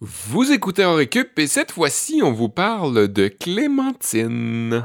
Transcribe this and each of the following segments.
Vous écoutez en et cette fois-ci, on vous parle de Clémentine.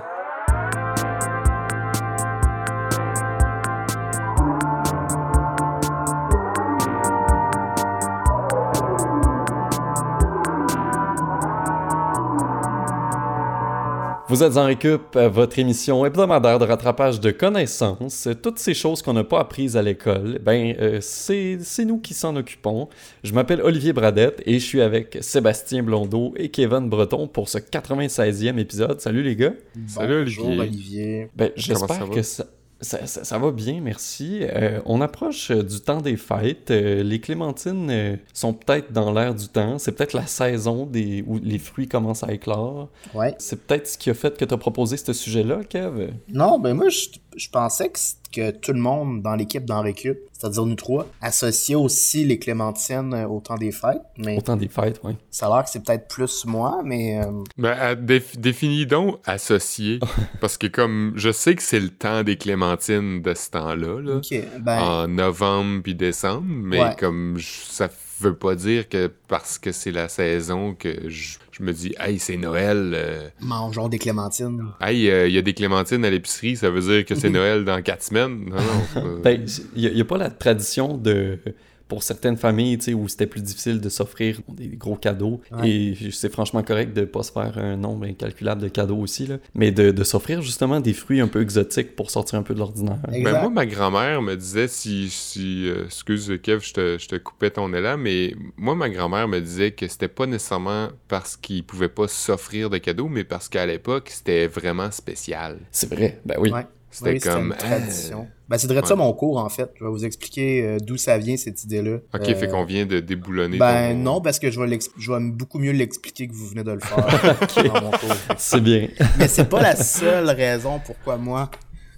Vous êtes en récup, euh, votre émission hebdomadaire de rattrapage de connaissances. Toutes ces choses qu'on n'a pas apprises à l'école, ben euh, c'est c'est nous qui s'en occupons. Je m'appelle Olivier Bradette et je suis avec Sébastien Blondeau et Kevin Breton pour ce 96e épisode. Salut les gars. Salut, Bonjour, Olivier. Olivier. Ben, j'espère que ça, ça, ça- ça va bien, merci. Euh, on approche euh, du temps des fêtes. Euh, les clémentines sont peut-être dans l'air du temps. C'est peut-être la saison des, où les fruits commencent à éclore. Ouais. C'est peut-être ce qui a fait que tu as proposé ce sujet-là, Kev? Non, ben moi, je, je pensais que, que tout le monde dans l'équipe d'en récup, c'est-à-dire nous trois, associait aussi les clémentines euh, au temps des fêtes. Mais Au temps des fêtes, oui. ça a l'air que c'est peut-être plus moi, mais euh, Ben, déf- définis donc associé. parce que comme je sais que c'est le temps des clémentines de ce temps-là, là. Ben, en novembre puis décembre, mais Ouais. comme je- ça veut pas dire que parce que c'est la saison que je, je me dis hey c'est Noël, euh, mangeons des clémentines. hey euh, il y a des clémentines à l'épicerie, ça veut dire que c'est Noël dans quatre semaines? Non non. euh, Ben, il n'y a, pas la tradition de. Pour certaines familles, tu sais, où c'était plus difficile de s'offrir des gros cadeaux, Ouais. et c'est franchement correct de pas se faire un nombre incalculable de cadeaux aussi, là, mais de, de s'offrir justement des fruits un peu exotiques pour sortir un peu de l'ordinaire. Ben moi, ma grand-mère me disait, si, si euh, excuse Kev, je te, je te coupais ton élan, mais moi, ma grand-mère me disait que c'était pas nécessairement parce qu'ils pouvaient pas s'offrir de cadeaux, mais parce qu'à l'époque, c'était vraiment spécial. C'est vrai, ben oui. Ouais. C'était Oui, comme... une tradition. Ben, c'est de ça Ouais. mon cours, en fait. Je vais vous expliquer euh, d'où ça vient, cette idée-là. Ok, Euh, fait qu'on vient de déboulonner Ben ton- non, parce que je vais, je vais beaucoup mieux l'expliquer que vous venez de le faire dans mon cours. C'est bien. Mais c'est pas la seule raison pourquoi moi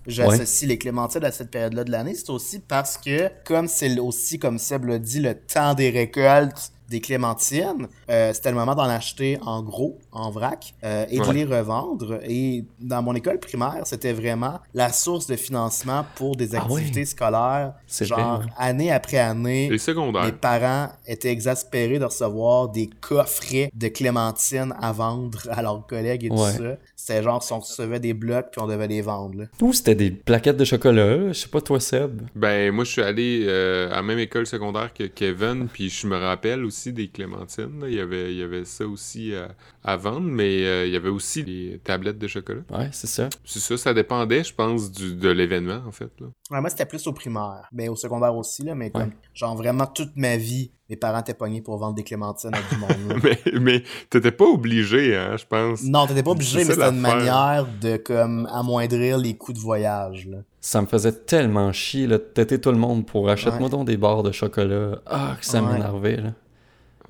j'associe les clémentines à cette période-là de l'année. C'est aussi parce que, comme c'est aussi, comme Seb l'a dit, le temps des récoltes des clémentines, euh, c'était le moment d'en acheter en gros, en vrac, euh, et de les revendre. Et dans mon école primaire, c'était vraiment la source de financement pour des Ah ouais. activités scolaires. C'est Genre, vrai, ouais. année après année, Les secondaires. mes parents étaient exaspérés de recevoir des coffrets de clémentines à vendre à leurs collègues et tout Ouais. ça. C'était genre si on recevait des blocs puis on devait les vendre. Là. Ou c'était des plaquettes de chocolat, je sais pas toi Seb. Ben, moi, je suis allé euh, à la même école secondaire que Kevin, puis je me rappelle aussi des clémentines. là. Il, y avait, il y avait ça aussi à, à vendre, mais euh, il y avait aussi des tablettes de chocolat. Ouais, c'est ça. C'est ça, ça dépendait, je pense, du, de l'événement, en fait. Là. Ouais, moi, c'était plus au primaire. Mais au secondaire aussi, là, mais comme, Ouais. genre vraiment toute ma vie, mes parents étaient pognés pour vendre des clémentines à du monde. Mais, mais t'étais pas obligé, hein, je pense. non, t'étais pas obligé, mais c'était une manière de comme amoindrir les coûts de voyage. Là. Ça me faisait tellement chier là, de têter tout le monde pour achète-moi Ouais. donc des barres de chocolat. Ah, que ça Ouais. m'énervait, là.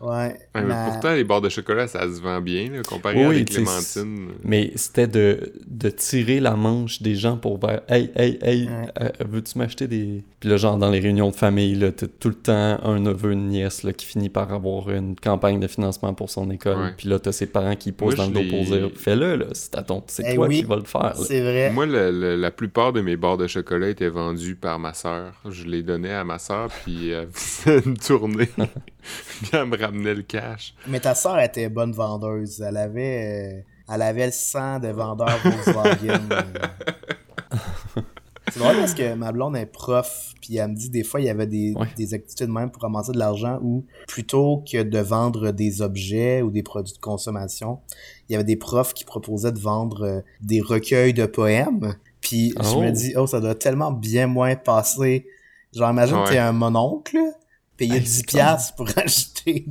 Ouais. Ouais, mais ma- pourtant, les barres de chocolat, ça se vend bien, là, comparé à Oui, des clémentines. Mais c'était de, de tirer la manche des gens pour faire Hey, hey, hey, Ouais. euh, veux-tu m'acheter des. Puis là, genre, dans les réunions de famille, là, t'as tout le temps un neveu, une nièce, là, qui finit par avoir une campagne de financement pour son école. Ouais. Puis là, t'as ses parents qui posent Moi, dans le dos pour dire Fais-le, là, c'est à ton... c'est Eh toi oui. qui vas le faire. C'est vrai. Moi, le- le- la plupart de mes barres de chocolat étaient vendues par ma sœur. Je les donnais à ma sœur, puis elle faisait une tournée. elle me ramenait le cash. Mais ta sœur était bonne vendeuse. Elle avait, euh, elle avait le sang de vendeur Volkswagen. C'est drôle parce que ma blonde est prof, puis elle me dit des fois il y avait des, Ouais. des activités de même pour ramasser de l'argent où plutôt que de vendre des objets ou des produits de consommation, il y avait des profs qui proposaient de vendre euh, des recueils de poèmes. Puis je Oh. me dis oh ça doit tellement bien moins passer. Genre imagine Ouais. t'es un mononcle, payer Hey, 10 c'est piastres pour acheter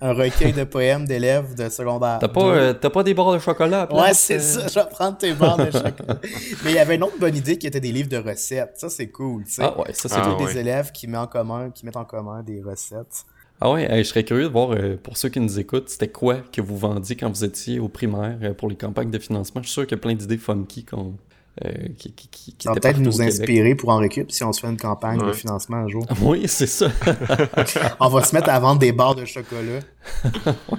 un recueil de poèmes d'élèves de secondaire. T'as pas, euh, t'as pas des barres de chocolat à Ouais, c'est euh? ça, je vais prendre tes barres de chocolat. Mais il y avait une autre bonne idée qui était des livres de recettes. Ça, c'est cool, tu sais. Ah ouais, ça c'est Ah, cool. Tous ouais. des élèves qui, mettent en commun, qui mettent en commun des recettes. Ah ouais, je serais curieux de voir, euh, pour ceux qui nous écoutent, c'était quoi que vous vendiez quand vous étiez au primaire pour les campagnes de financement? Je suis sûr qu'il y a plein d'idées funky qu'on, euh, qui, qui, qui, peut-être nous inspirer pour en récup si on se fait une campagne de financement un jour. Oui, c'est ça. On va se mettre à vendre des barres de chocolat. ouais,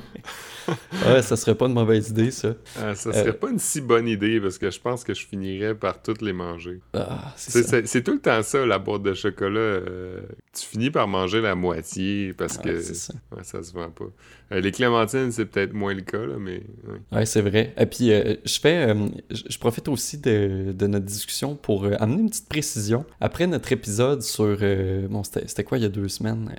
ça serait pas une mauvaise idée, ça. Ah, ça serait pas une si bonne idée parce que je pense que je finirais par toutes les manger. Ah, c'est tout le temps ça, la boîte de chocolat. tu finis par manger la moitié parce que ça. ça se vend pas. Euh, les clémentines, c'est peut-être moins le cas, là, mais. Ouais, c'est vrai. Et puis, euh, je fais. Euh, je profite aussi de, notre discussion pour amener une petite précision. Après notre épisode sur. bon, c'était quoi il y a deux semaines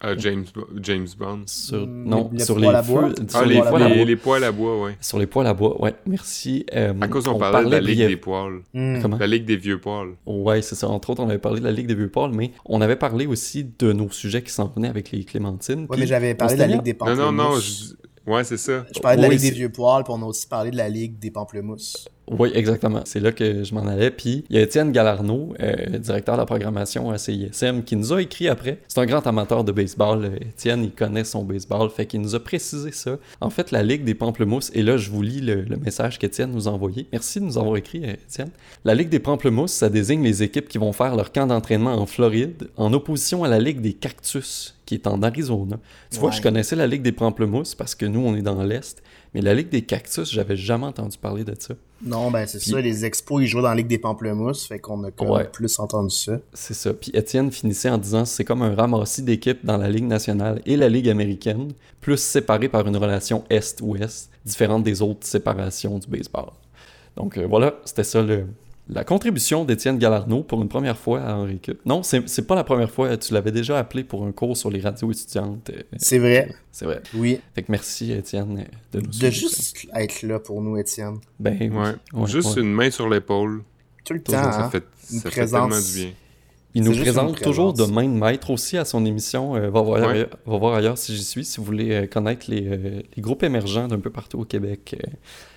ah, James, James Bond. Sur, mm, non, sur les, feux. Les, poêles les, poêles à bois, ouais. Sur les poêles à bois, ouais. Merci. à cause on, parlait, de la Ligue des poêles. Mm. Comment? La Ligue des vieux poêles. Ouais, c'est ça. Entre autres, on avait parlé de la Ligue des vieux poêles, mais on avait parlé aussi de nos sujets qui s'en venaient avec les clémentines. Ouais, mais j'avais parlé de la Ligue des poêles. Non, non, non. Je... Ouais, c'est ça. Je parlais de la Ligue des vieux poils, puis on a aussi parlé de la Ligue des pamplemousses. Oui, exactement. C'est là que je m'en allais. Puis il y a Étienne Galarno, euh, directeur de la programmation à CISM, qui nous a écrit après. C'est un grand amateur de baseball. Euh, Étienne, il connaît son baseball, fait qu'il nous a précisé ça. En fait, la Ligue des pamplemousses, et là, je vous lis le, message qu'Étienne nous a envoyé. Merci de nous avoir écrit, euh, Étienne. La Ligue des pamplemousses, ça désigne les équipes qui vont faire leur camp d'entraînement en Floride, en opposition à la Ligue des cactus, qui est en Arizona. Tu vois, je connaissais la Ligue des pamplemousses parce que nous, on est dans l'Est. Mais la Ligue des cactus, j'avais jamais entendu parler de ça. Non, ben c'est ça, les expos, ils jouent dans la Ligue des pamplemousses, fait qu'on a quand plus entendu ça. C'est ça. Puis Étienne finissait en disant c'est comme un ramassis d'équipes dans la Ligue nationale et la Ligue américaine, plus séparés par une relation Est-Ouest, différente des autres séparations du baseball. Donc euh, voilà, c'était ça le, la contribution d'Étienne Galarno pour une première fois à Henri Cup. Non, c'est pas la première fois. Tu l'avais déjà appelé pour un cours sur les radios étudiantes. Euh, c'est vrai. C'est vrai. Oui. Fait que merci, Étienne, de nous De juste être là pour nous, Étienne. Ben, ouais. Juste une main sur l'épaule. Tout le temps. Ça, hein. fait, ça fait tellement du bien. Il nous présente toujours de main de maître aussi à son émission. Euh, va, voir ailleurs, va, voir ailleurs, si j'y suis, si vous voulez euh, connaître les, les, groupes émergents d'un peu partout au Québec.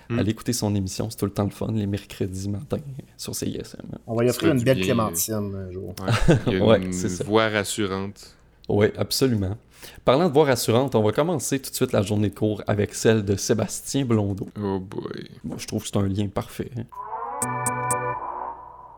Mm. Allez écouter son émission, c'est tout le temps le fun, les mercredis matin sur CISM. On va y offrir une belle clémentine un jour. Ouais, une voix rassurante. Oui, absolument. Parlant de voix rassurante, on va commencer tout de suite la journée de cours avec celle de Sébastien Blondeau. Oh boy. Bon, je trouve que c'est un lien parfait.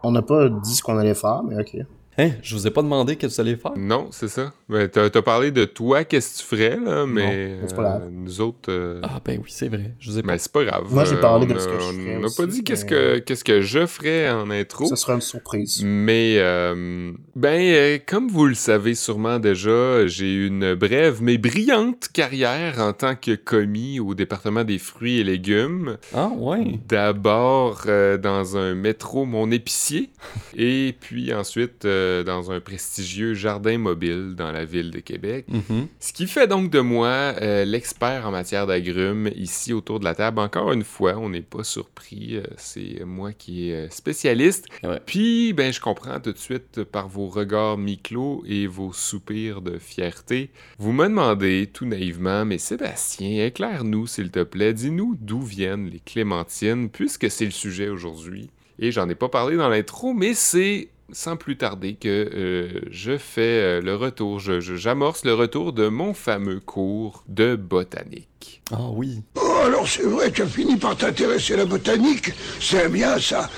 On n'a pas dit ce qu'on allait faire, mais ok. Hein? Je vous ai pas demandé qu'est-ce que vous allez faire? Non, c'est ça. Ben, t'as as parlé de toi, qu'est-ce que tu ferais, là, mais euh, nous autres... Euh, ah ben oui, c'est vrai. Je vous ai Mais c'est pas grave. Moi, j'ai parlé de ce que je ferais On n'a pas dit qu'est-ce que, qu'est-ce que je ferais en intro. Ce sera une surprise. Mais, euh, ben, comme vous le savez sûrement déjà, j'ai une brève mais brillante carrière en tant que commis au département des fruits et légumes. Ah ouais? D'abord dans un métro Mon Épicier, et puis ensuite euh, dans un prestigieux jardin mobile dans la ville de Québec. Mm-hmm. Ce qui fait donc de moi euh, l'expert en matière d'agrumes ici autour de la table. Encore une fois, on n'est pas surpris. Euh, c'est moi qui est spécialiste. Puis, ben, je comprends tout de suite par vos regards mi-clos et vos soupirs de fierté. Vous me demandez tout naïvement, mais Sébastien, éclaire-nous s'il te plaît. Dis-nous d'où viennent les clémentines, puisque c'est le sujet aujourd'hui. Et j'en ai pas parlé dans l'intro, mais c'est sans plus tarder que euh, je fais euh, le retour, j'amorce le retour de mon fameux cours de botanique. Ah oui. Oh, alors c'est vrai, tu as fini par t'intéresser à la botanique C'est bien ça.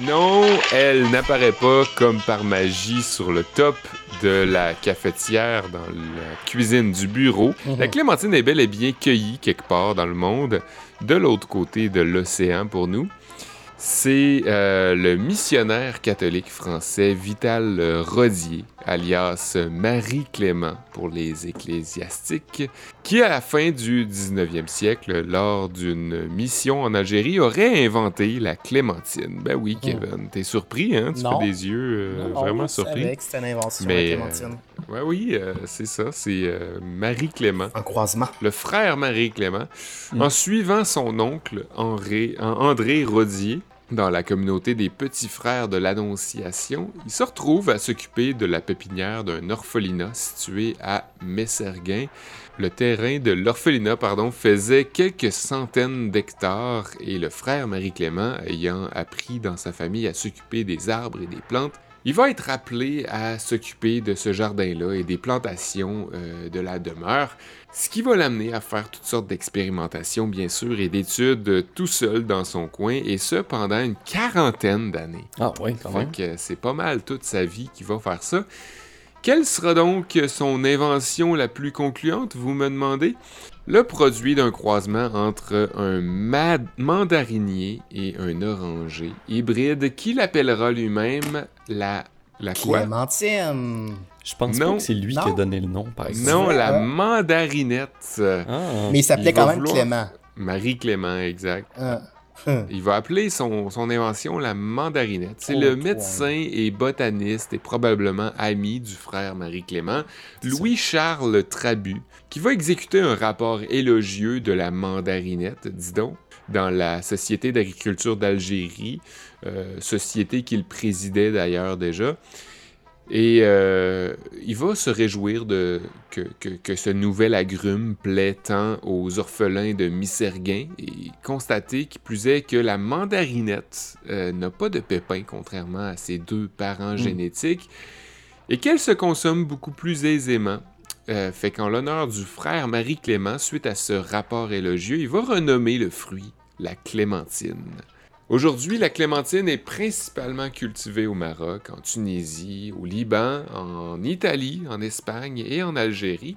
Non, elle n'apparaît pas comme par magie sur le top de la cafetière dans la cuisine du bureau. Mhm. La clémentine est bel et bien cueillie quelque part dans le monde, de l'autre côté de l'océan pour nous. C'est euh, le missionnaire catholique français Vital Rodier, alias Marie-Clément pour les ecclésiastiques, qui à la fin du 19e siècle, lors d'une mission en Algérie, aurait inventé la clémentine. Ben oui, hmm. Kevin, t'es surpris, hein? Tu fais des yeux euh, vraiment surpris. c'était une invention, la euh, clémentine. ouais, oui, c'est ça, c'est Marie-Clément. Un croisement. Le frère Marie-Clément, hmm. en suivant son oncle André, André Rodier, dans la communauté des petits frères de l'Annonciation, il se retrouve à s'occuper de la pépinière d'un orphelinat situé à Messerguin. Le terrain de l'orphelinat pardon, faisait quelques centaines d'hectares et le frère Marie-Clément, ayant appris dans sa famille à s'occuper des arbres et des plantes, il va être appelé à s'occuper de ce jardin-là et des plantations euh, de la demeure, ce qui va l'amener à faire toutes sortes d'expérimentations, bien sûr, et d'études tout seul dans son coin, et ce pendant une quarantaine d'années. Ah oui, quand même. c'est pas mal toute sa vie qu'il va faire ça. Quelle sera donc son invention la plus concluante, vous me demandez? Le produit d'un croisement entre un mandarinier et un oranger hybride qu'il appellera lui-même la la quoi? Clémentine. Je pense pas que c'est lui qui a donné le nom, par exemple. Non, la mandarinette. Ah. Mais il s'appelait quand même Clément. Marie Clément, exact. Ah. Il va appeler son, son, invention la mandarinette. C'est le médecin et botaniste et probablement ami du frère Marie-Clément, Louis-Charles Trabu, qui va exécuter un rapport élogieux de la mandarinette, dis donc, dans la Société d'agriculture d'Algérie, euh, société qu'il présidait d'ailleurs déjà. Et euh, il va se réjouir de, que, que, ce nouvel agrume plaît tant aux orphelins de Misserguin et constater qui plus est que la mandarinette euh, n'a pas de pépins contrairement à ses deux parents mm. génétiques et qu'elle se consomme beaucoup plus aisément. Euh, fait qu'en l'honneur du frère Marie-Clément, suite à ce rapport élogieux, il va renommer le fruit la clémentine. Aujourd'hui, la clémentine est principalement cultivée au Maroc, en Tunisie, au Liban, en Italie, en Espagne et en Algérie.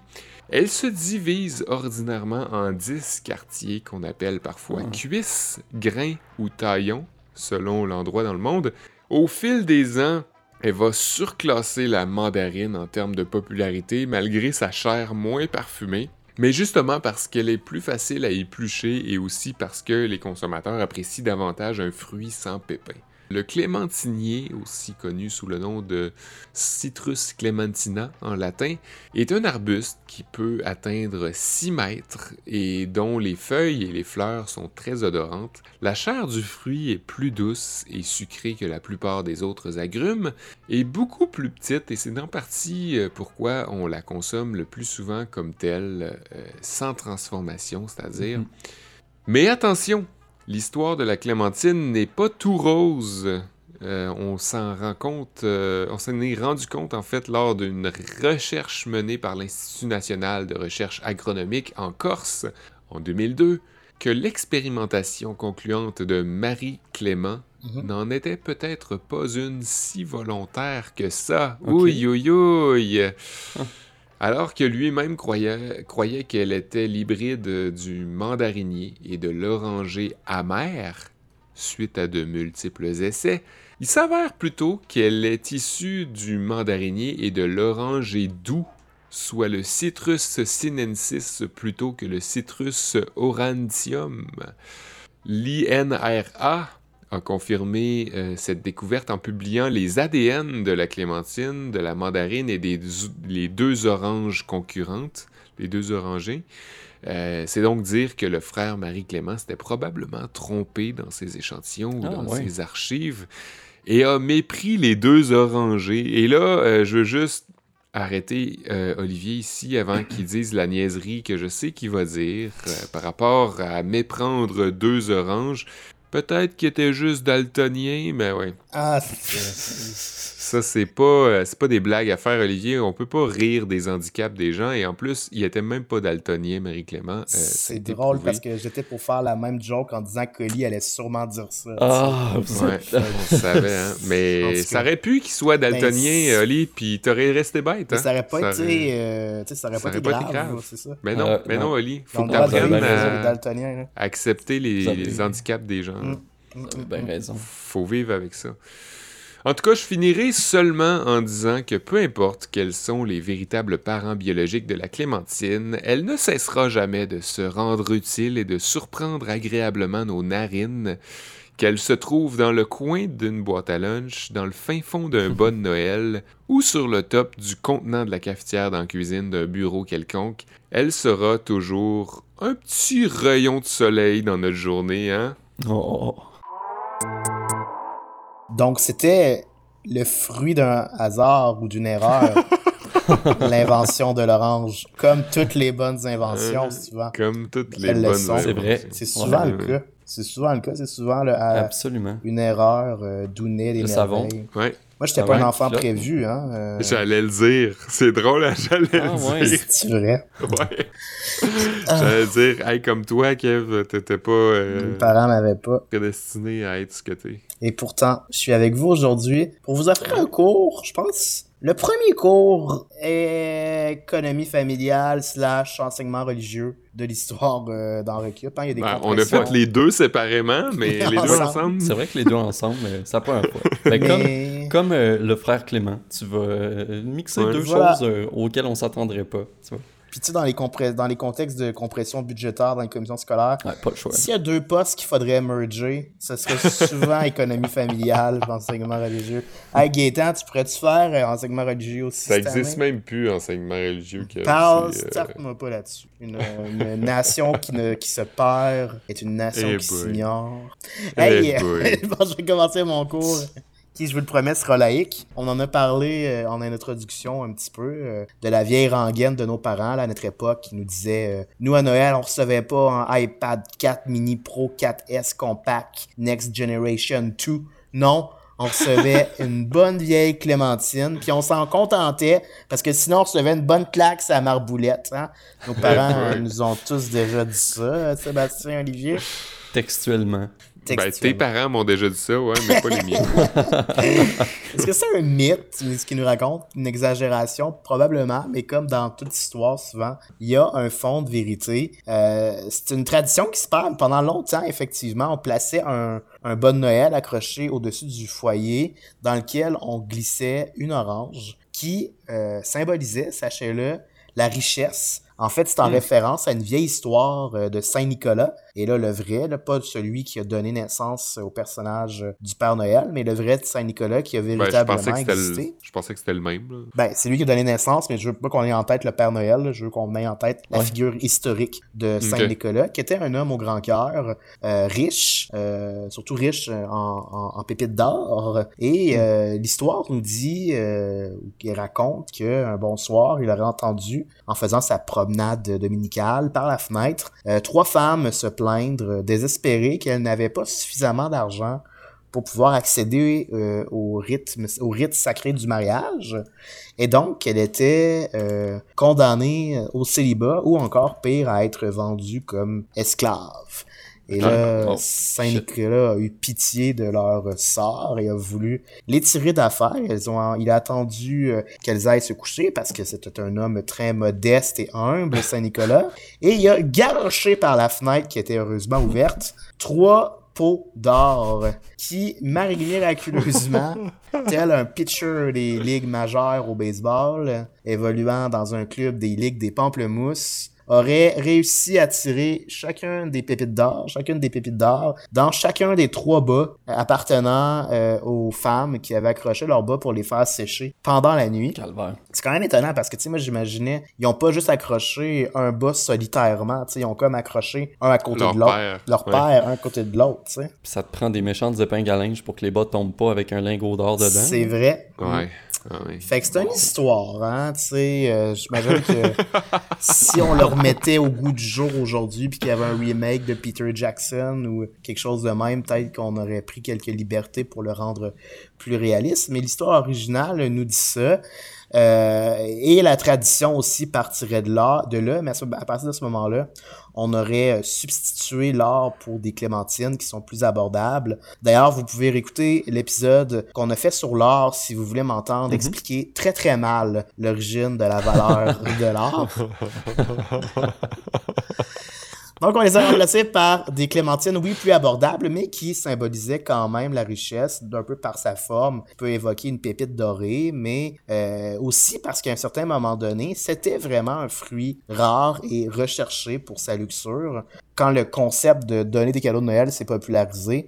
Elle se divise ordinairement en 10 quartiers qu'on appelle parfois ah. cuisses, grains ou taillons, selon l'endroit dans le monde. Au fil des ans, elle va surclasser la mandarine en termes de popularité malgré sa chair moins parfumée. Mais justement parce qu'elle est plus facile à éplucher et aussi parce que les consommateurs apprécient davantage un fruit sans pépins. Le clémentinier, aussi connu sous le nom de Citrus clementina en latin, est un arbuste qui peut atteindre 6 mètres et dont les feuilles et les fleurs sont très odorantes. La chair du fruit est plus douce et sucrée que la plupart des autres agrumes et beaucoup plus petite et c'est en partie euh, pourquoi on la consomme le plus souvent comme telle, euh, sans transformation, c'est-à-dire. Mm-hmm. Mais attention, L'histoire de la clémentine n'est pas tout rose. Euh, on s'en rend compte, euh, on s'en est rendu compte en fait lors d'une recherche menée par l'Institut national de recherche agronomique en Corse en 2002 que l'expérimentation concluante de Marie Clément mhm. n'en était peut-être pas une si volontaire que ça. Oui, oui, oui. Alors que lui-même croyait, qu'elle était l'hybride du mandarinier et de l'oranger amer, suite à de multiples essais, il s'avère plutôt qu'elle est issue du mandarinier et de l'oranger doux, soit le Citrus sinensis plutôt que le Citrus aurantium. L'INRA a confirmé euh, cette découverte en publiant les ADN de la clémentine, de la mandarine et des les deux oranges concurrentes, les deux orangés. Euh, c'est donc dire que le frère Marie-Clément s'était probablement trompé dans ses échantillons ou ah, dans ses archives et a mépris les deux orangés. Et là, euh, je veux juste arrêter Olivier ici avant qu'il dise la niaiserie que je sais qu'il va dire par rapport à méprendre deux oranges. Peut-être qu'il était juste daltonien, mais ouais. Ah, ça, c'est pas, euh, c'est pas des blagues à faire, Olivier. On peut pas rire des handicaps des gens. Et en plus, il était même pas daltonien, Marie-Clément. Euh, c'est drôle parce que j'étais pour faire la même joke en disant que allait sûrement dire ça. Ah, ouais, on savait, hein. Mais ça aurait pu qu'il soit ben, daltonien, Oli, puis t'aurais resté bête. Hein? Ça aurait pas été, euh, ça aurait pas, été grave, c'est ça. Mais non, mais non, Oli. Faut que t'apprennes à, accepter les, handicaps des gens. Mm, ben raison. Faut vivre avec ça. En tout cas, je finirai seulement en disant que peu importe quels sont les véritables parents biologiques de la clémentine, elle ne cessera jamais de se rendre utile et de surprendre agréablement nos narines, qu'elle se trouve dans le coin d'une boîte à lunch, dans le fin fond d'un bon de Noël, ou sur le top du contenant de la cafetière dans la cuisine d'un bureau quelconque, elle sera toujours un petit rayon de soleil dans notre journée, hein? Oh. Donc, c'était le fruit d'un hasard ou d'une erreur. L'invention de l'orange. Comme toutes les bonnes inventions, euh, souvent. Comme toutes les bonnes inventions. C'est vrai. C'est souvent le cas. C'est souvent le cas. C'est souvent le, Absolument. une erreur, euh, des Le savon. Ouais. Moi, j'étais pas un enfant prévu, hein. Euh. J'allais le dire. C'est drôle, hein, j'allais ah, le dire. C'est vrai? Ouais. J'allais dire, hey, comme toi, Kev, t'étais pas. Euh, Mes parents m'avaient pas. Prédestiné à être ce que t'es. Et pourtant, je suis avec vous aujourd'hui pour vous offrir un cours, je pense, Le premier cours est économie familiale slash enseignement religieux de l'histoire euh, dans. Hein. Il y a des Ben, on a fait les deux séparément, mais les deux Ensemble. C'est vrai que les deux ensemble, euh, ça pas un poids. Mais comme, comme euh, le frère Clément, tu vas euh, mixer Ouais. deux Voilà. choses euh, auxquelles on s'attendrait pas. Tu vois. Puis tu sais, dans les, dans les contextes de compression budgétaire dans les commissions scolaires, Ouais, pas le choix. s'il y a deux postes qu'il faudrait merger, ce serait souvent économie familiale, enseignement religieux. Hey Gaétan, tu pourrais-tu faire euh, enseignement religieux aussi Ça cette existe année? même plus, enseignement religieux. Parle, euh, starte-moi pas là-dessus. Une, une nation qui, ne, qui se perd est une nation Eh qui s'ignore. Eh Hey, boy. je vais commencer mon cours qui, je vous le promets, sera laïque. On en a parlé euh, en introduction un petit peu euh, de la vieille rengaine de nos parents là, à notre époque qui nous disait euh, Nous, à Noël, on recevait pas un iPad 4 mini Pro 4S compact Next Generation 2. Non, on recevait une bonne vieille clémentine, puis on s'en contentait, parce que sinon on recevait une bonne claque à marboulette. Hein? Nos parents nous ont tous déjà dit ça, Sébastien Olivier. Textuellement. Ben, tes parents m'ont déjà dit ça, ouais, mais pas les miens. Est-ce que c'est un mythe, ce qu'il nous raconte? Une exagération? Probablement, mais comme dans toute histoire, souvent, il y a un fond de vérité. Euh, c'est une tradition qui se perd. Pendant longtemps, effectivement, on plaçait un, un bon Noël accroché au-dessus du foyer dans lequel on glissait une orange qui euh, symbolisait, sachez-le, la richesse. En fait, c'est en référence à une vieille histoire euh, de Saint-Nicolas. Et là, le vrai, là, pas celui qui a donné naissance au personnage euh, du Père Noël, mais le vrai de Saint-Nicolas qui a Ben, je, véritablement c'était existé. le... je pensais que c'était le même. là. Ben, c'est lui qui a donné naissance, mais je veux pas qu'on ait en tête le Père Noël, là. je veux qu'on ait en tête la figure historique de Saint-Nicolas, qui était un homme au grand cœur, euh, riche, euh, surtout riche en, en, en pépites d'or. Et euh, l'histoire nous dit, ou qui raconte qu'un bon soir, il aurait entendu, en faisant sa promenade dominicale par la fenêtre, euh, trois femmes se plaindre, euh, désespérées, qu'elles n'avaient pas suffisamment d'argent pour pouvoir accéder euh, au rite sacré du mariage. Et donc elle était euh, condamnée au célibat ou encore pire à être vendue comme esclave et là, Oh, Saint-Nicolas a eu pitié de leur sort et a voulu les tirer d'affaire. Elles ont, il a attendu euh, qu'elles aillent se coucher parce que c'était un homme très modeste et humble, Saint-Nicolas. Et il a garoché par la fenêtre qui était heureusement ouverte trois pots d'or qui, miraculeusement, tel un pitcher des ligues majeures au baseball, évoluant dans un club des ligues des pamplemousses, aurait réussi à tirer chacun des pépites d'or, chacune des pépites d'or, dans chacun des trois bas appartenant euh, aux femmes qui avaient accroché leurs bas pour les faire sécher pendant la nuit. Calvaire. C'est quand même étonnant parce que, tu sais, moi, j'imaginais, ils ont pas juste accroché un bas solitairement, tu sais, ils ont comme accroché un à côté Leur de l'autre. père, Leur ouais. père, un à côté de l'autre, tu sais. Puis ça te prend des méchantes épingles à linge pour que les bas tombent pas avec un lingot d'or dedans. C'est vrai. Ouais. Ah. Fait que c'est une histoire, hein, tu sais, euh, j'imagine que si on le remettait au goût du jour aujourd'hui puis qu'il y avait un remake de Peter Jackson ou quelque chose de même, peut-être qu'on aurait pris quelques libertés pour le rendre plus réaliste, mais l'histoire originale nous dit ça. Euh, et la tradition aussi partirait de là, de là, mais à partir de ce moment-là, on aurait euh, substitué l'or pour des clémentines qui sont plus abordables. D'ailleurs, vous pouvez réécouter l'épisode qu'on a fait sur l'or si vous voulez m'entendre expliquer très très mal l'origine de la valeur de l'or. Donc, on les a remplacés par des clémentines, oui, plus abordables, mais qui symbolisaient quand même la richesse, d'un peu par sa forme. peut évoquer une pépite dorée, mais euh, aussi parce qu'à un certain moment donné, c'était vraiment un fruit rare et recherché pour sa luxure. Quand le concept de donner des cadeaux de Noël s'est popularisé,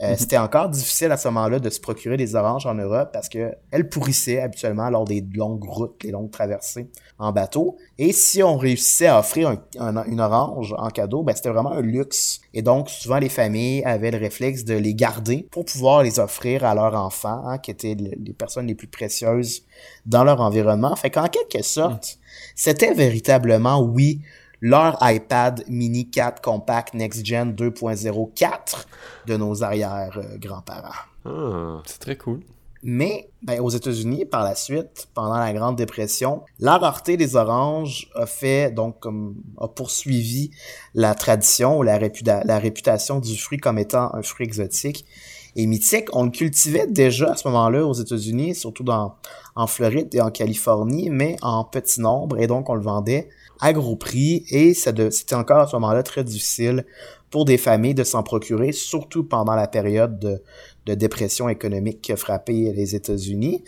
euh, C'était encore difficile à ce moment-là de se procurer des oranges en Europe parce que elles pourrissaient habituellement lors des longues routes, les longues traversées en bateau. Et si on réussissait à offrir un- un- une orange en cadeau, ben, c'était vraiment un luxe. Et donc, souvent, les familles avaient le réflexe de les garder pour pouvoir les offrir à leurs enfants, hein, qui étaient le- les personnes les plus précieuses dans leur environnement. Fait qu'en quelque sorte, c'était véritablement, oui, leur iPad mini 4 compact Next Gen 2.04 de nos arrière-grands-parents. Ah. C'est très cool. Mais ben, aux États-Unis, par la suite, pendant la Grande Dépression, la rareté des oranges a fait donc comme a poursuivi la tradition ou la, réputa- la réputation du fruit comme étant un fruit exotique. est mythique. On le cultivait déjà à ce moment-là aux États-Unis, surtout dans, en Floride et en Californie, mais en petit nombre, et donc on le vendait à gros prix, et c'était encore à ce moment-là très difficile pour des familles de s'en procurer, surtout pendant la période de, dépression économique qui a frappé les États-Unis.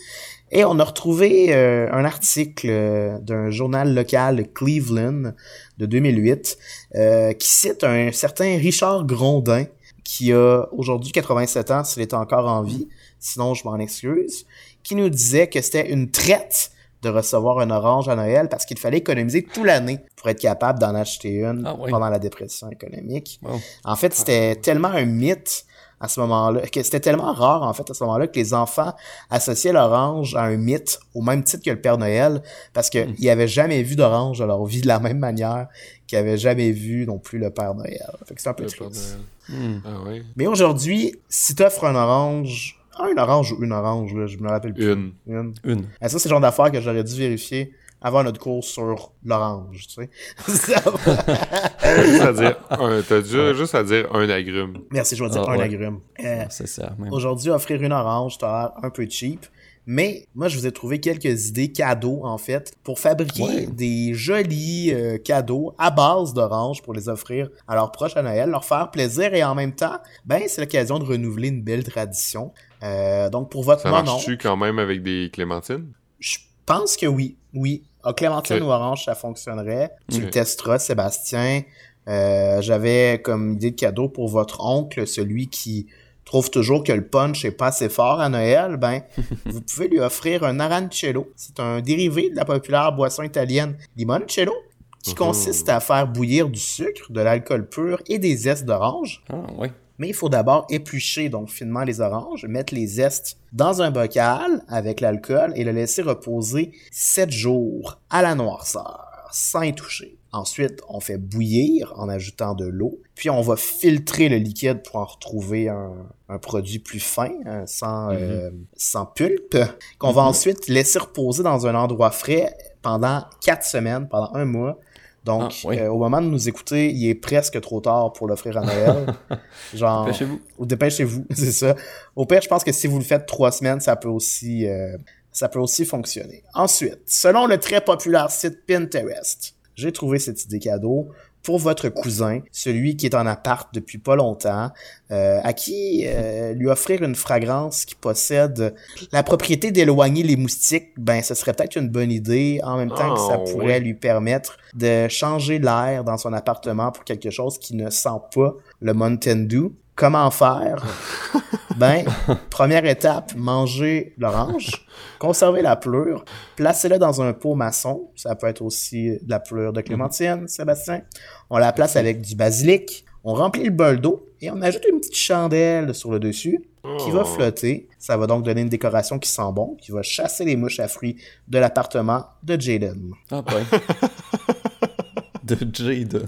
Et on a retrouvé euh, un article euh, d'un journal local Cleveland de 2008 euh, qui cite un certain Richard Grondin qui a aujourd'hui 87 ans s'il est encore en vie, sinon je m'en excuse, qui nous disait que c'était une traite de recevoir un orange à Noël parce qu'il fallait économiser toute l'année pour être capable d'en acheter une ah pendant la dépression économique. En fait, c'était tellement un mythe à ce moment-là, que c'était tellement rare, en fait, à ce moment-là, que les enfants associaient l'orange à un mythe au même titre que le Père Noël, parce qu'ils mm. n'avaient jamais vu d'orange de leur vie de la même manière qu'ils n'avaient jamais vu non plus le Père Noël. Fait que c'est un peu triste. Ah Mais aujourd'hui, si tu offres un orange, un orange ou une orange, là, je me rappelle plus. Une. Une. une. ça, c'est le genre d'affaire que j'aurais dû vérifier avant notre cours sur l'orange, tu sais. C'est-à-dire, t'as dû juste à dire un agrume. Merci, je vais dire ah, un agrume. Euh, c'est ça. Aujourd'hui, offrir une orange, t'as un peu cheap. Mais moi, je vous ai trouvé quelques idées cadeaux, en fait, pour fabriquer des jolis euh, cadeaux à base d'orange pour les offrir à leurs proches à Noël, leur faire plaisir et en même temps, ben, c'est l'occasion de renouveler une belle tradition. Euh, donc, pour votre Ça marche-tu quand même avec des clémentines? Je pense que oui. Oui. Ah, clémentine ou orange, ça fonctionnerait. Tu le testeras, Sébastien. Euh, j'avais comme idée de cadeau pour votre oncle, celui qui trouve toujours que le punch est pas assez fort à Noël, ben, vous pouvez lui offrir un arancello. C'est un dérivé de la populaire boisson italienne limoncello, qui mhm. consiste à faire bouillir du sucre, de l'alcool pur et des zestes d'orange. Ah, oui. Mais il faut d'abord éplucher donc finement les oranges, mettre les zestes dans un bocal avec l'alcool et le laisser reposer 7 jours à la noirceur, sans y toucher. Ensuite, on fait bouillir en ajoutant de l'eau, puis on va filtrer le liquide pour en retrouver un, produit plus fin, hein, sans, mhm. euh, sans pulpe, qu'on va mhm. ensuite laisser reposer dans un endroit frais pendant 4 semaines, pendant un mois, donc, ah, euh, au moment de nous écouter, il est presque trop tard pour l'offrir à Noël. Genre, dépêchez-vous. Ou dépêchez-vous, c'est ça. Au pire, je pense que si vous le faites trois semaines, ça peut aussi, euh, ça peut aussi fonctionner. Ensuite, selon le très populaire site Pinterest, j'ai trouvé cette idée cadeau pour votre cousin, celui qui est en appart depuis pas longtemps, euh, à qui euh, lui offrir une fragrance qui possède la propriété d'éloigner les moustiques, ben ce serait peut-être une bonne idée, en même temps que ça ah, pourrait lui permettre de changer l'air dans son appartement pour quelque chose qui ne sent pas le Mountain Dew. Comment faire? ben, première étape, manger l'orange, conserver la pleure, placez-la dans un pot maçon. Ça peut être aussi de la pleure de clémentine, Sébastien. On la place avec du basilic. On remplit le bol d'eau et on ajoute une petite chandelle sur le dessus qui va oh. flotter. Ça va donc donner une décoration qui sent bon, qui va chasser les mouches à fruits de l'appartement de Jaden. Ah ben. de Jaden.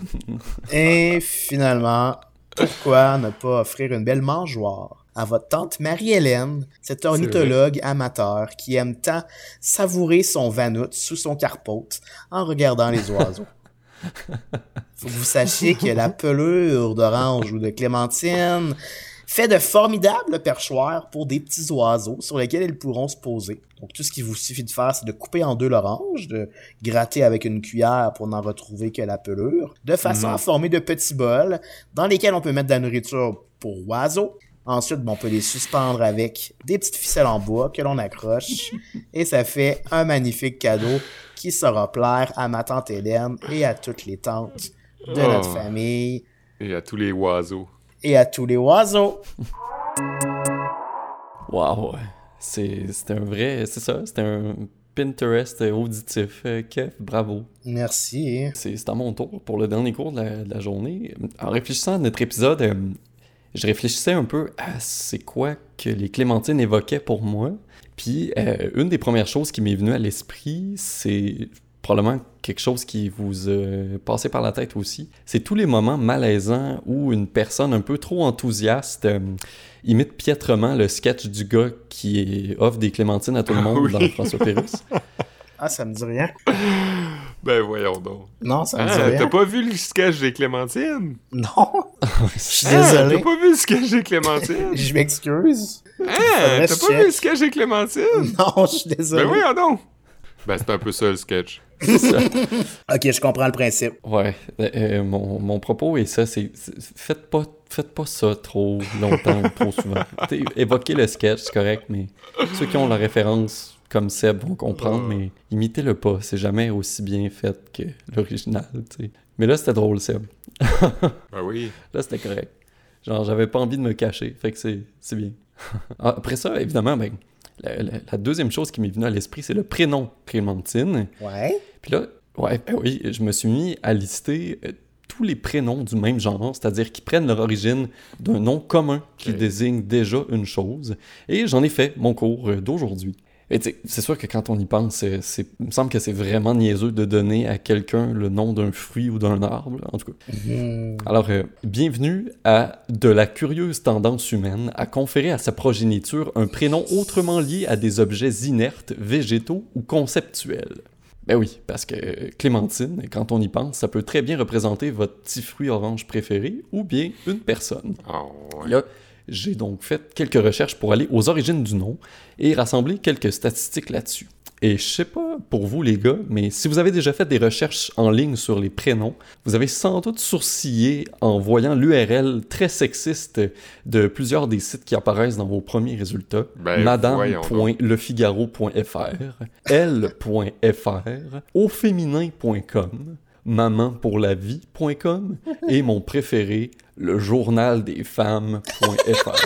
et finalement, pourquoi ne pas offrir une belle mangeoire à votre tante Marie-Hélène, cette ornithologue amateur qui aime tant savourer son vanout sous son carpote en regardant les oiseaux? Faut que vous sachiez que la pelure d'orange ou de clémentine fait de formidables perchoirs pour des petits oiseaux sur lesquels ils pourront se poser. Donc tout ce qu'il vous suffit de faire, c'est de couper en deux l'orange, de gratter avec une cuillère pour n'en retrouver que la pelure, de façon à former de petits bols dans lesquels on peut mettre de la nourriture pour oiseaux. Ensuite, on peut les suspendre avec des petites ficelles en bois que l'on accroche et ça fait un magnifique cadeau qui sera plaire à ma tante Hélène et à toutes les tantes de notre oh. famille. Et à tous les oiseaux et à tous les oiseaux. Wow, c'est un vrai, c'est ça, c'est un Pinterest auditif. Euh, Kev, bravo. Merci. C'est à mon tour pour le dernier cours de la, journée. En réfléchissant à notre épisode, euh, je réfléchissais un peu à c'est quoi que les clémentines évoquaient pour moi. Puis euh, une des premières choses qui m'est venue à l'esprit, c'est probablement quelque chose qui vous a passé par la tête aussi. C'est tous les moments malaisants où une personne un peu trop enthousiaste euh, imite piètrement le sketch du gars qui offre des clémentines à tout le ah monde dans François Pérus. Ah, ça me dit rien. Ben voyons donc. Non, ça me dit Ah, rien. t'as pas vu le sketch des Clémentines? Non, je suis Ah, désolé. T'as pas vu le sketch des Clémentines? Je m'excuse. Ah, t'as pas vu le sketch des Clémentines? Non, je suis désolé. Ben voyons donc. Ben c'est un peu ça le sketch. C'est ça. Ok, je comprends le principe. Ouais, euh, euh, mon, mon propos est ça, c'est faites pas faites pas ça trop longtemps ou trop souvent. Évoquez le sketch, c'est correct, mais ceux qui ont la référence comme Seb vont comprendre, mais imitez-le pas, c'est jamais aussi bien fait que l'original, tu sais. Mais là, c'était drôle, Seb. Ben oui. Là, c'était correct. Genre, j'avais pas envie de me cacher, fait que c'est c'est bien. Ah, Après ça, évidemment, ben, la, la- la deuxième chose qui m'est venue à l'esprit, c'est le prénom Clémentine. Ouais. Puis là, ouais, ben oui, je me suis mis à lister euh, tous les prénoms du même genre, c'est-à-dire qui prennent leur origine d'un nom commun qui désigne déjà une chose. Et j'en ai fait mon cours euh, d'aujourd'hui. C'est sûr que quand on y pense, il me semble que c'est vraiment niaiseux de donner à quelqu'un le nom d'un fruit ou d'un arbre, en tout cas. Hmm. Alors, euh, bienvenue à de la curieuse tendance humaine à conférer à sa progéniture un prénom autrement lié à des objets inertes, végétaux ou conceptuels. Ben oui, parce que euh, Clémentine, quand on y pense, ça peut très bien représenter votre petit fruit orange préféré ou bien une personne. Oh, ouais. Là, j'ai donc fait quelques recherches pour aller aux origines du nom et rassembler quelques statistiques là-dessus. Et je sais pas pour vous les gars, mais si vous avez déjà fait des recherches en ligne sur les prénoms, vous avez sans doute sourcillé en voyant l'URL très sexiste de plusieurs des sites qui apparaissent dans vos premiers résultats. Ben. Madame.lefigaro.fr, L.fr, auféminin.com, mamanpourlavie.com et mon préféré, le journal des femmes.fr.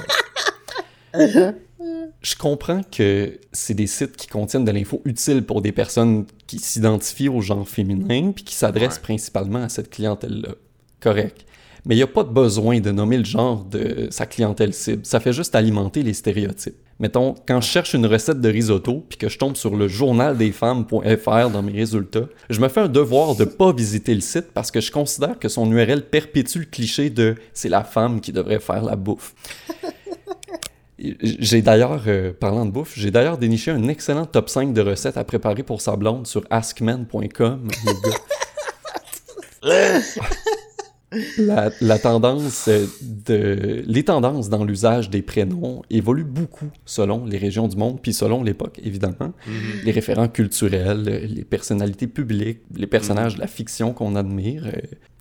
Je comprends que c'est des sites qui contiennent de l'info utile pour des personnes qui s'identifient au genre féminin puis qui s'adressent Ouais. principalement à cette clientèle-là. Correct. Mais il n'y a pas de besoin de nommer le genre de sa clientèle cible. Ça fait juste alimenter les stéréotypes. Mettons, quand je cherche une recette de risotto puis que je tombe sur le journal des femmes.fr dans mes résultats, je me fais un devoir de pas visiter le site parce que je considère que son URL perpétue le cliché de c'est la femme qui devrait faire la bouffe. J'ai d'ailleurs, euh, parlant de bouffe, j'ai d'ailleurs déniché un excellent top 5 de recettes à préparer pour sa blonde sur gars. La, la tendance euh, de... Les tendances dans l'usage des prénoms évoluent beaucoup selon les régions du monde, puis selon l'époque, évidemment. Mhm. Les référents culturels, les personnalités publiques, les personnages de la fiction qu'on admire, euh,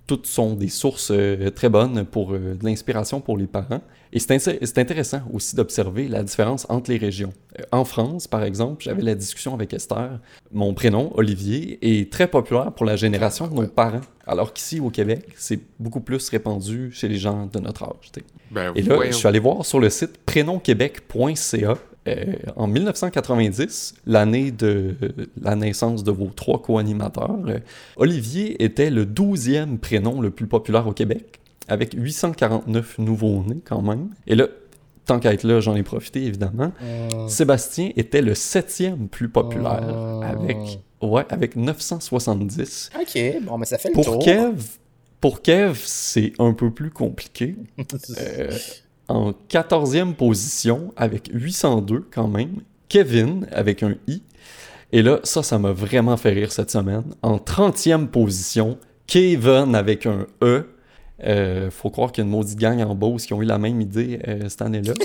toutes sont des sources euh, très bonnes pour euh, de l'inspiration pour les parents. Et c'est inté- c'est intéressant aussi d'observer la différence entre les régions. Euh, en France, par exemple, j'avais la discussion avec Esther. Mon prénom, Olivier, est très populaire pour la génération de nos parents, alors qu'ici, au Québec, c'est beaucoup plus répandu chez les gens de notre âge. Ben, Et là, je suis allé voir sur le site prénomquebec.ca. euh, en 1990, l'année de la naissance de vos trois co-animateurs, euh, Olivier était le 12e prénom le plus populaire au Québec, avec 849 nouveaux-nés quand même. Et là, tant qu'à être là, j'en ai profité évidemment. Hmm. Sébastien était le septième plus populaire, avec, ouais, avec 970. Ok, bon, mais ça fait le Pour tour. Kev, pour Kev, c'est un peu plus compliqué. En 14e position, avec 802 quand même, Kevin avec un I. Et là, ça, ça m'a vraiment fait rire cette semaine. En 30e position, Kevin avec un E. Euh, faut croire qu'il y a une maudite gang en Beauce qui ont eu la même idée euh, cette année-là.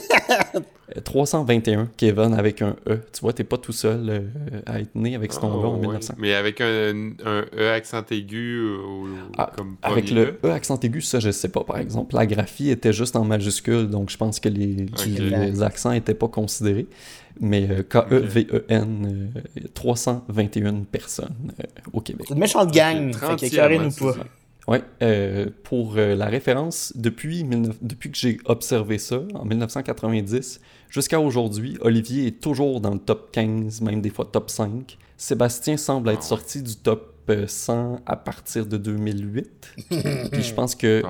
Euh, 321, Kevin avec un E. Tu vois, t'es pas tout seul euh, à être né avec ce nom-là Oh, en ouais. 1900. Mais avec un, un E accent aigu ou, Ah, comme Avec le E? Accent aigu, ça je sais pas par exemple. La graphie était juste en majuscule, donc je pense que les, les accents étaient pas considérés. Mais euh, K-E-V-E-N, euh, 321 personnes euh, au Québec. C'est une méchante gang. Fait 30e, qu'écœurez-nous ouais, pas. Ouais, euh, pour euh, la référence, depuis, 19 depuis que j'ai observé ça, en 1990, jusqu'à aujourd'hui, Olivier est toujours dans le top 15, même des fois top 5. Sébastien semble être sorti du top euh, 100 à partir de 2008. Puis je pense que.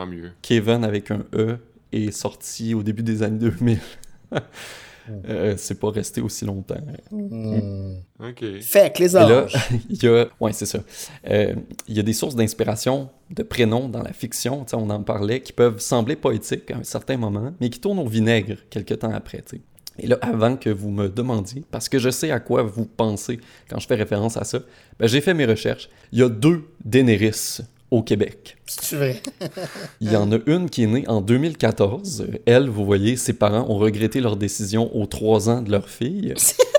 Kevin avec un E est sorti au début des années 2000. Euh, c'est pas resté aussi longtemps. Hmm. Ok. Fait que les Et là, anges. il y a, ouais, c'est ça. Euh, il y a des sources d'inspiration de prénoms dans la fiction, tu sais, on en parlait, qui peuvent sembler poétiques à un certain moment, mais qui tournent au vinaigre quelques temps après. tu sais. Et là, avant que vous me demandiez, parce que je sais à quoi vous pensez quand je fais référence à ça, ben, j'ai fait mes recherches. Il y a deux Daenerys au Québec. C'est vrai. Il y en a une qui est née en 2014. Elle, vous voyez, ses parents ont regretté leur décision aux trois ans de leur fille.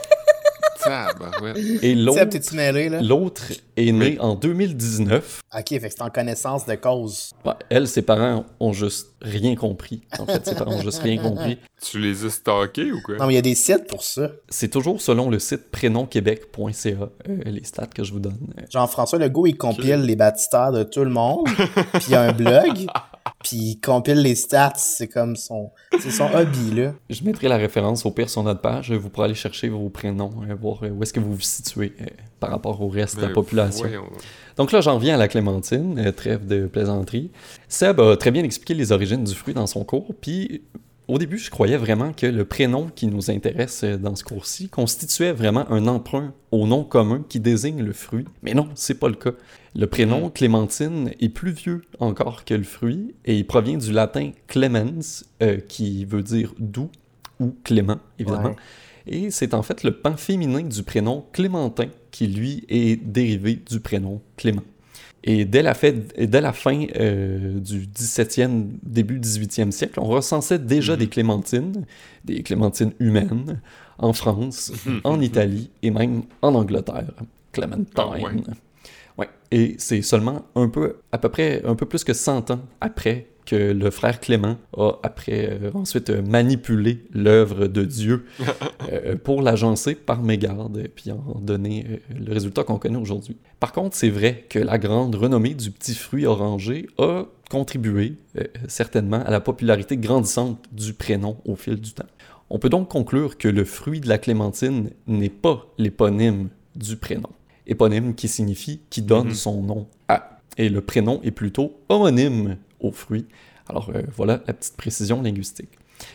Et l'autre, est Oui. en 2019. Ok, fait que c'est en connaissance de cause. Ouais, elle, ses parents ont juste rien compris. En fait, ses parents ont juste rien compris. Tu les as stalkés ou quoi? Non, mais il y a des sites pour ça. C'est toujours selon le site prénomquebec.ca, euh, les stats que je vous donne. Euh, Jean-François Legault, il compile les baptistères de tout le monde, puis il y a un blog, puis il compile les stats, c'est comme son, c'est son hobby, là. Je mettrai la référence au pire sur notre page. Vous pourrez aller chercher vos prénoms, euh, voir euh, où est-ce que vous vous situez euh, par rapport au reste de la Ben, population. voyons. Donc là, j'en reviens à la clémentine, euh, trêve de plaisanterie. Seb a très bien expliqué les origines du fruit dans son cours, puis au début, je croyais vraiment que le prénom qui nous intéresse euh, dans ce cours-ci constituait vraiment un emprunt au nom commun qui désigne le fruit. Mais non, c'est pas le cas. Le prénom clémentine est plus vieux encore que le fruit et il provient du latin clemens, euh, qui veut dire doux ou clément, évidemment. Ouais. Et c'est en fait le pan féminin du prénom Clémentin qui, lui, est dérivé du prénom Clément. Et dès la, fait- et dès la fin euh, du 17e, début 18e siècle, on recensait déjà des clémentines, des clémentines humaines, en France, en Italie et même en Angleterre. Clementine. Ah ouais. Ouais. Et c'est seulement un peu, à peu près, un peu plus que 100 ans après que le frère Clément a après euh, ensuite euh, manipulé l'œuvre de Dieu euh, pour l'agencer par mégarde et puis en donner euh, le résultat qu'on connaît aujourd'hui. Par contre, c'est vrai que la grande renommée du petit fruit orangé a contribué certainement à la popularité grandissante du prénom au fil du temps. On peut donc conclure que le fruit de la clémentine n'est pas l'éponyme du prénom. Éponyme qui signifie qui donne Mhm. son nom à. Et le prénom est plutôt homonyme au fruit. Alors euh, voilà la petite précision linguistique.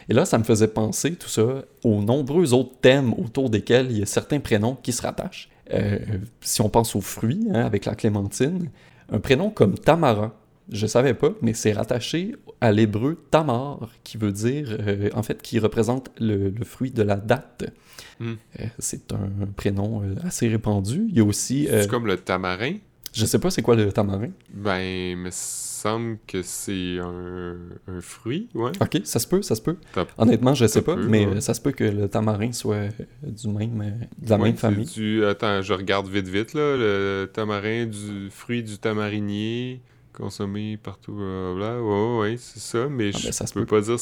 Et là, ça me faisait penser tout ça aux nombreux autres thèmes autour desquels il y a certains prénoms qui se rattachent. Euh, si on pense aux fruits, hein, avec la clémentine, un prénom comme Tamara, je savais pas, mais c'est rattaché à l'hébreu Tamar, qui veut dire, euh, en fait, qui représente le, le fruit de la date. Hmm. Euh, c'est un, prénom assez répandu. Il y a aussi, C'est comme le tamarin? je sais pas c'est quoi le tamarin. Ben, me semble que c'est un, un fruit, ouais. Ok, ça se peut, ça se peut. Honnêtement, je sais pas, peut, mais ouais. ça se peut que le tamarin soit du même, euh, de la Ouais, même famille. du- Attends, je regarde vite vite, là. Le tamarin, du fruit du tamarinier, consommé partout, blablabla. Ouais, ouais, c'est ça, mais Ah, je ben, ça peux peut. pas dire...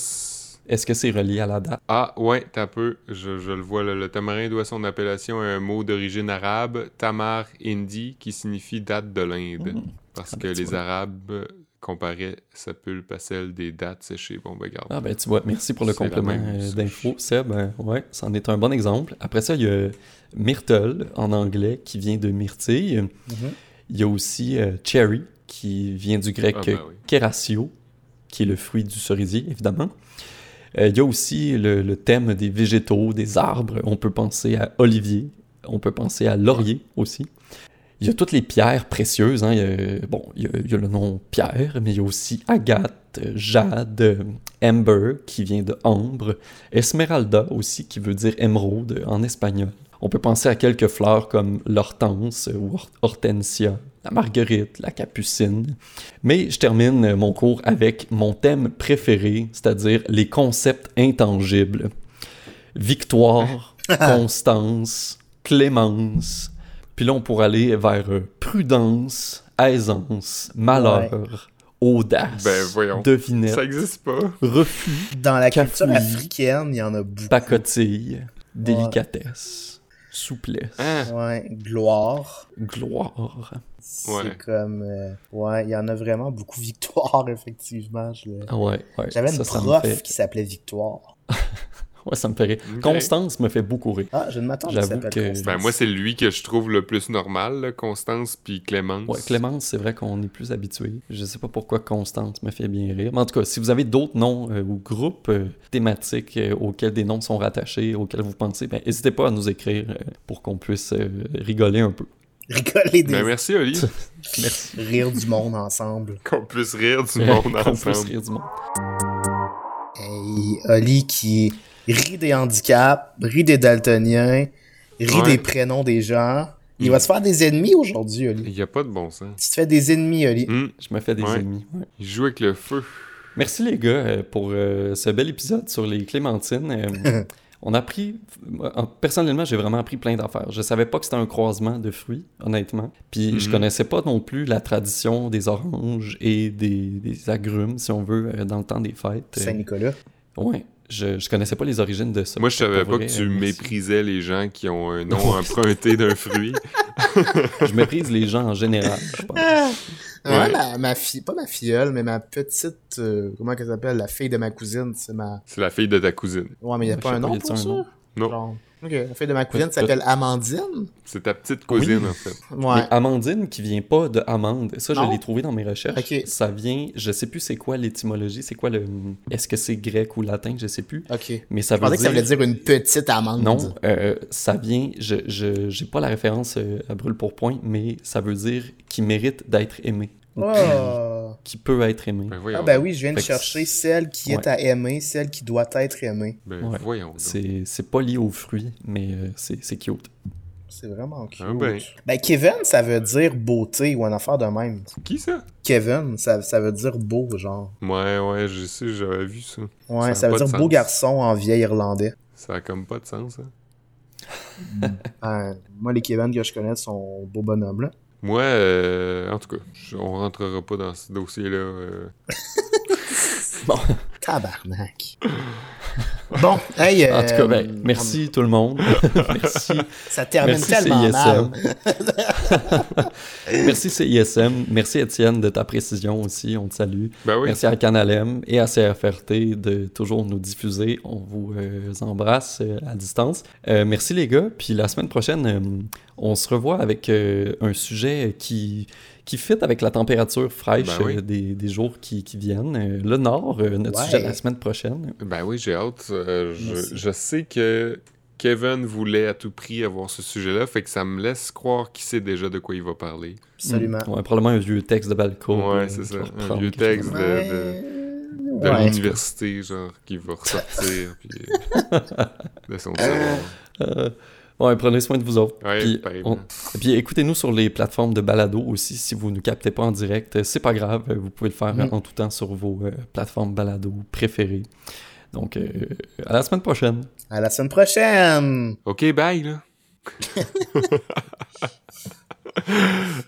Est-ce que c'est relié à la date? Ah, ouais, t'as peu. Je, je le vois, là. Le tamarin doit son appellation à un mot d'origine arabe, tamar hindi, qui signifie date de l'Inde. Mhm. Parce Ah, que ben, tu les vois. Arabes comparaient sa pulpe à celle des dates séchées. Bon, ben, regarde. Ah ben tu vois, merci pour le complément euh, d'info, Seb. Euh, ouais, c'en est un bon exemple. Après ça, il y a myrtle en anglais qui vient de myrtille. Mhm. Il y a aussi euh, cherry qui vient du grec Ah, ben oui. keratio, qui est le fruit du cerisier, évidemment. Euh, il y a aussi le, le thème des végétaux, des arbres. On peut penser à olivier, on peut penser à laurier aussi. Il y a toutes les pierres précieuses. hein. Il y a- bon, il y, a, il y a le nom pierre, mais il y a aussi agate, euh, jade, amber, qui vient de ambre, esmeralda aussi, qui veut dire émeraude en espagnol. On peut penser à quelques fleurs comme l'hortense ou hor- hortensia, la marguerite, la capucine. Mais je termine mon cours avec mon thème préféré, c'est-à-dire les concepts intangibles. Victoire, constance, clémence. Puis là, on pourrait aller vers euh, prudence, aisance, malheur, audace, Ben, voyons. devinette, Ça existe pas. refus, Dans la culture Cafouille. africaine, il y en a beaucoup. pacotille, délicatesse, souplesse, Hein? Ouais, gloire. gloire. C'est Ouais. comme. euh, ouais, il y en a vraiment beaucoup. Victoire, effectivement. je ouais, ouais. J'avais une ça, prof fait- qui s'appelait Victoire. Ouais, ça me fait rire. Constance me fait beaucoup rire. Ah, je ne m'attends J'avoue que- Ben, moi, c'est lui que je trouve le plus normal, là, Constance puis Clémence. Ouais, Clémence, c'est vrai qu'on est plus habitué. Je sais pas pourquoi Constance me fait bien rire. Mais en tout cas, si vous avez d'autres noms euh, ou groupes euh, thématiques euh, auxquels des noms sont rattachés, auxquels vous pensez, ben, n'hésitez pas à nous écrire euh, pour qu'on puisse euh, rigoler un peu. Rigoler des Ben, merci, Oli. Merci. rire du monde ensemble. Qu'on puisse rire du monde Qu'on puisse ensemble. rire du monde. Et Oli qui rit des handicaps, rit des daltoniens, rit Ouais. des prénoms des gens. Il va se faire des ennemis aujourd'hui, Oli. Il n'y a pas de bon sens. Tu te fais des ennemis, Oli. Hum, Je me fais des Ouais. ennemis. ouais. il joue avec le feu. Merci les gars euh, pour euh, ce bel épisode sur les clémentines. Euh, on a appris, personnellement, j'ai vraiment appris plein d'affaires. Je savais pas que c'était un croisement de fruits, honnêtement. Puis je Mhm. connaissais pas non plus la tradition des oranges et des, des agrumes, si on veut, dans le temps des fêtes. Saint-Nicolas. ouais, je, je connaissais pas les origines de ça. Moi, je savais pas vrai, que tu euh, merci. méprisais les gens qui ont un nom emprunté d'un fruit. Je méprise les gens en général, je pense. Ouais, Ouais. ma, ma fille, pas ma filleule, mais ma petite, euh, comment qu'elle s'appelle, la fille de ma cousine, c'est ma... C'est la fille de ta cousine. Ouais, mais il y a pas un pas, y nom pour un ça? Non. Genre, ok, la fille de ma cousine s'appelle Amandine. C'est ta petite cousine, Oui. en fait. Ouais. Mais Amandine qui vient pas de amande, ça je l'ai trouvé dans mes recherches. Ok. Ça vient, je sais plus c'est quoi l'étymologie, c'est quoi le. Est-ce que c'est grec ou latin, je sais plus. Ok. Mais ça Je veut pensais que ça dire. voulait dire une petite amande. Non, euh, ça vient, je je- j'ai pas la référence euh, à brûle pour point, mais ça veut dire qui mérite d'être aimé. Oh. qui, peut être aimé. Ben voyons. Ah ben oui, je viens de chercher celle qui est à aimer, celle qui doit être aimée. Ben Ouais. voyons. C'est c'est pas lié aux fruits, mais euh, c'est c'est cute. C'est vraiment cute. Ah ben. Ben Kevin, ça veut dire beauté ou une affaire de même. Qui ça? Kevin, ça, ça veut dire beau, genre. Ouais, ouais, je sais, j'avais vu ça. Ouais, ça, veut dire beau sens. garçon en vieil irlandais. Ça a comme pas de sens, hein. Ben, moi, les Kevin que je connais sont beaux bonhommes, là. Moi, euh, en tout cas, on rentrera pas dans ce dossier-là. euh. Tabarnak. bon, hey. En tout cas, euh, ben, merci tout le monde. merci. Ça termine Merci, tellement CISM. mal. Merci CISM. Merci Étienne de ta précision aussi. On te salue. Ben oui. Merci à Canalem et à CFRT de toujours nous diffuser. On vous euh, embrasse euh, à distance. Euh, merci les gars. Puis la semaine prochaine, euh, on se revoit avec euh, un sujet qui, qui fit avec la température fraîche Ben oui. euh, des, des jours qui, qui viennent. Euh, le Nord, euh, notre Ouais. sujet la semaine prochaine. Ben oui, j'ai hâte. Euh, je, je sais que Kevin voulait à tout prix avoir ce sujet-là, fait que ça me laisse croire qu'il sait déjà de quoi il va parler. Absolument. Ouais, probablement un vieux texte de Balco. Ouais, euh, c'est ça. Un vieux texte de, de, de Ouais. l'université, genre, qui va ressortir, puis euh, de son savoir. Euh, ouais, prenez soin de vous autres. Ouais, Puis, on- et puis écoutez-nous sur les plateformes de balado aussi. Si vous ne captez pas en direct, c'est pas grave. Vous pouvez le faire euh, en tout temps sur vos euh, plateformes balado préférées. Donc, euh, à la semaine prochaine. À la semaine prochaine! Ok, bye, là.